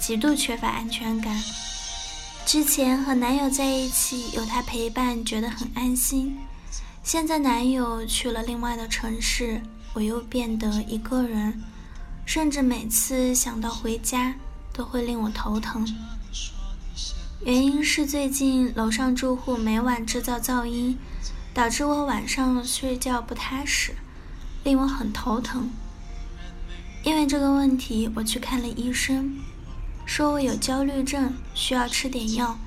极度缺乏安全感。之前和男友在一起，有他陪伴，觉得很安心。现在男友去了另外的城市，我又变得一个人，甚至每次想到回家，都会令我头疼。原因是最近楼上住户每晚制造噪音，导致我晚上睡觉不踏实，令我很头疼。因为这个问题，我去看了医生。说我有焦虑症，需要吃点药。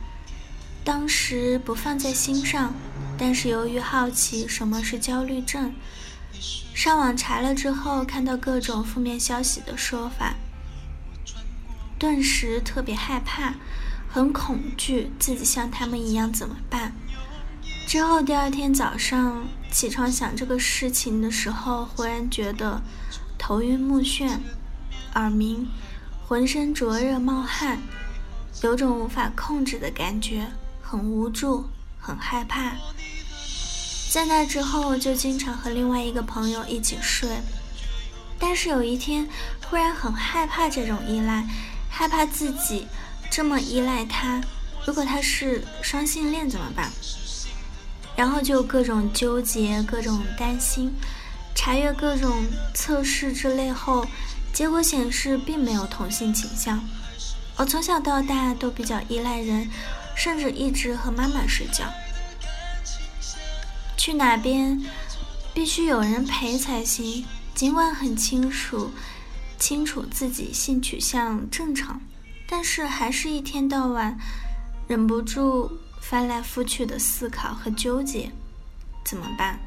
当时不放在心上，但是由于好奇什么是焦虑症，上网查了之后，看到各种负面消息的说法，顿时特别害怕，很恐惧自己像他们一样怎么办。之后第二天早上起床想这个事情的时候，忽然觉得头晕目眩，耳鸣。浑身灼热冒汗，有种无法控制的感觉，很无助，很害怕。在那之后，就经常和另外一个朋友一起睡。但是有一天，忽然很害怕这种依赖，害怕自己这么依赖他，如果他是双性恋怎么办？然后就各种纠结，各种担心，查阅各种测试之类后。结果显示并没有同性倾向。我从小到大都比较依赖人，甚至一直和妈妈睡觉。去哪边必须有人陪才行。尽管很清楚，清楚自己性取向正常，但是还是一天到晚忍不住翻来覆去的思考和纠结，怎么办？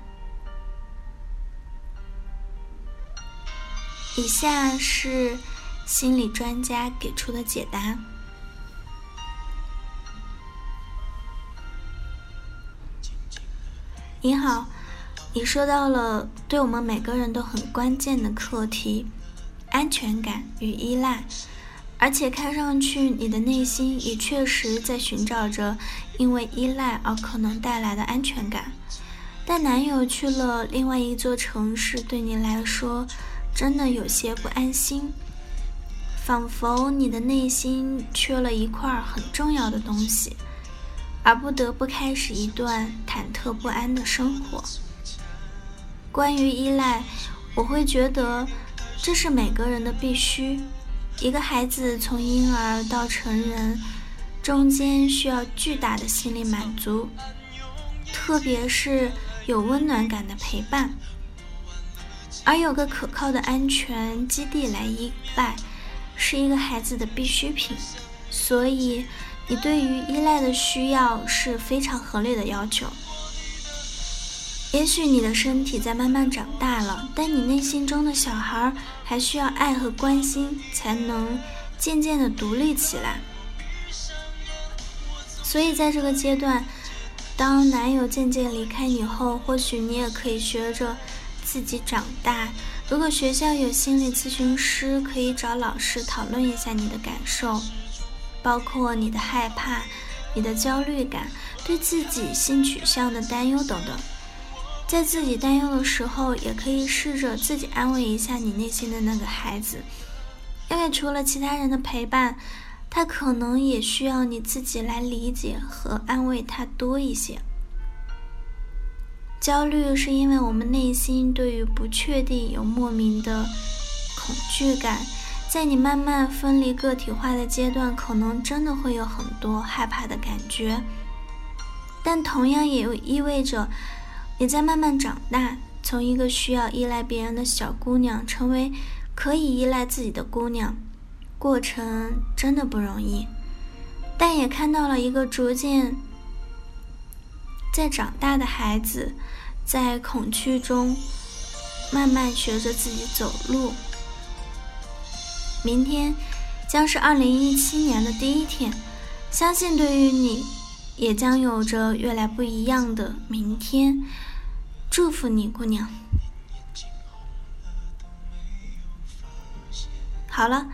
以下是心理专家给出的解答。你好，你说到了对我们每个人都很关键的课题——安全感与依赖，而且看上去你的内心也确实在寻找着因为依赖而可能带来的安全感。但男友去了另外一座城市，对你来说。真的有些不安心，仿佛你的内心缺了一块很重要的东西，而不得不开始一段忐忑不安的生活。关于依赖，我会觉得这是每个人的必须。一个孩子从婴儿到成人，中间需要巨大的心理满足，特别是有温暖感的陪伴。而有个可靠的安全基地来依赖，是一个孩子的必需品。所以，你对于依赖的需要是非常合理的要求。也许你的身体在慢慢长大了，但你内心中的小孩还需要爱和关心，才能渐渐的独立起来。所以，在这个阶段，当男友渐渐离开你后，或许你也可以学着。自己长大，如果学校有心理咨询师，可以找老师讨论一下你的感受，包括你的害怕、你的焦虑感、对自己性取向的担忧等等。在自己担忧的时候，也可以试着自己安慰一下你内心的那个孩子，因为除了其他人的陪伴，他可能也需要你自己来理解和安慰他多一些。焦虑是因为我们内心对于不确定有莫名的恐惧感，在你慢慢分离个体化的阶段，可能真的会有很多害怕的感觉，但同样也意味着你在慢慢长大，从一个需要依赖别人的小姑娘，成为可以依赖自己的姑娘，过程真的不容易，但也看到了一个逐渐。在长大的孩子，在恐惧中慢慢学着自己走路。明天将是二零一七年的第一天。相信对于你，也将有着越来不一样的明天。祝福你，姑娘。好了，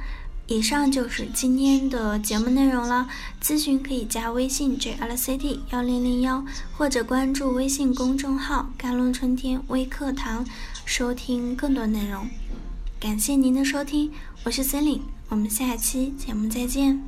以上就是今天的节目内容了。咨询可以加微信 jlct 幺零零幺，或者关注微信公众号“甘露春天微课堂”，收听更多内容。感谢您的收听，我是森林，我们下期节目再见。